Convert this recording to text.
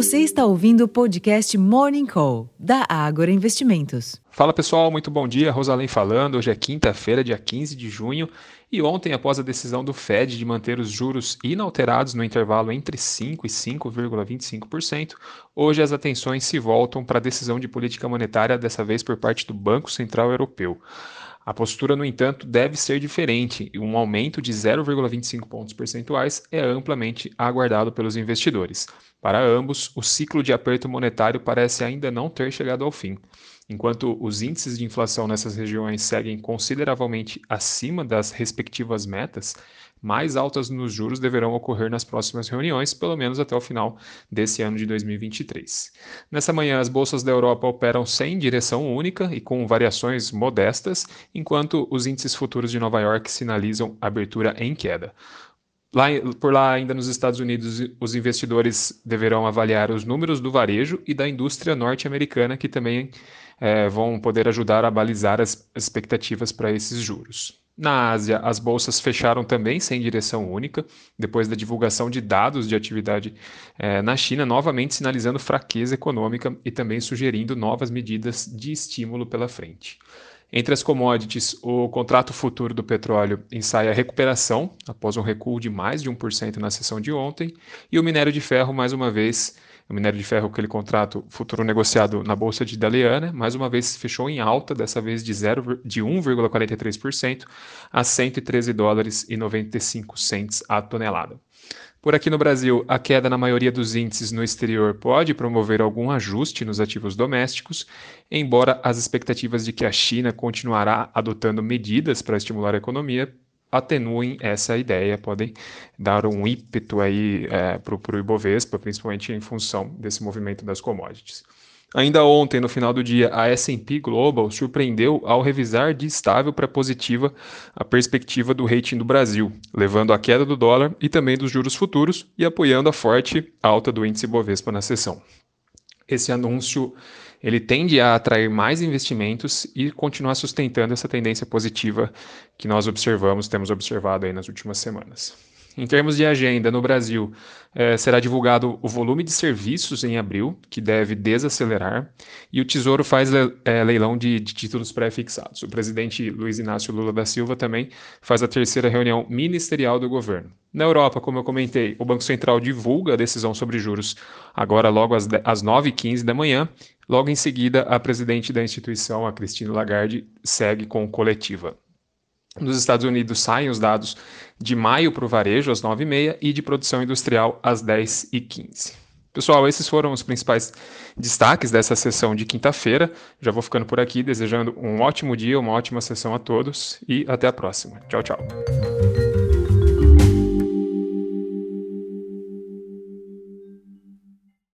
Você está ouvindo o podcast Morning Call, da Ágora Investimentos. Fala pessoal, muito bom dia. Rosalém falando. Hoje é quinta-feira, dia 15 de junho. E ontem, após a decisão do Fed de manter os juros inalterados no intervalo entre 5% e 5,25%, hoje as atenções se voltam para a decisão de política monetária, dessa vez por parte do Banco Central Europeu. A postura, no entanto, deve ser diferente e um aumento de 0,25 pontos percentuais é amplamente aguardado pelos investidores. Para ambos, o ciclo de aperto monetário parece ainda não ter chegado ao fim. Enquanto os índices de inflação nessas regiões seguem consideravelmente acima das respectivas metas, mais altas nos juros deverão ocorrer nas próximas reuniões, pelo menos até o final desse ano de 2023. Nessa manhã, as bolsas da Europa operam sem direção única e com variações modestas, enquanto os índices futuros de Nova York sinalizam abertura em queda. Lá, por lá, ainda nos Estados Unidos, os investidores deverão avaliar os números do varejo e da indústria norte-americana, que também é, vão poder ajudar a balizar as expectativas para esses juros. Na Ásia, as bolsas fecharam também sem direção única, depois da divulgação de dados de atividade eh, na China, novamente sinalizando fraqueza econômica e também sugerindo novas medidas de estímulo pela frente. Entre as commodities, o contrato futuro do petróleo ensaia recuperação após um recuo de mais de 1% na sessão de ontem, e o minério de ferro, mais uma vez, o minério de ferro, aquele contrato futuro negociado na Bolsa de Dalian, mais uma vez fechou em alta, dessa vez de, de 1,43% a 113 dólares e 95 cents a tonelada. Por aqui no Brasil, a queda na maioria dos índices no exterior pode promover algum ajuste nos ativos domésticos, embora as expectativas de que a China continuará adotando medidas para estimular a economia atenuem essa ideia, podem dar um ímpeto aí é, para o Ibovespa, principalmente em função desse movimento das commodities. Ainda ontem, no final do dia, a S&P Global surpreendeu ao revisar de estável para positiva a perspectiva do rating do Brasil, levando à queda do dólar e também dos juros futuros e apoiando a forte alta do índice Bovespa na sessão. Esse anúncio ele tende a atrair mais investimentos e continuar sustentando essa tendência positiva que nós observamos, temos observado aí nas últimas semanas. Em termos de agenda, no Brasil, eh, será divulgado o volume de serviços em abril, que deve desacelerar, e o Tesouro faz le eh, leilão de, de títulos pré-fixados. O presidente Luiz Inácio Lula da Silva também faz a terceira reunião ministerial do governo. Na Europa, como eu comentei, o Banco Central divulga a decisão sobre juros agora logo às, às 9h15 da manhã. Logo em seguida, a presidente da instituição, a Cristina Lagarde, segue com coletiva. Nos Estados Unidos saem os dados de maio para o varejo às 9h30 e de produção industrial às 10h15. Pessoal, esses foram os principais destaques dessa sessão de quinta-feira. Já vou ficando por aqui, desejando um ótimo dia, uma ótima sessão a todos e até a próxima. Tchau, tchau.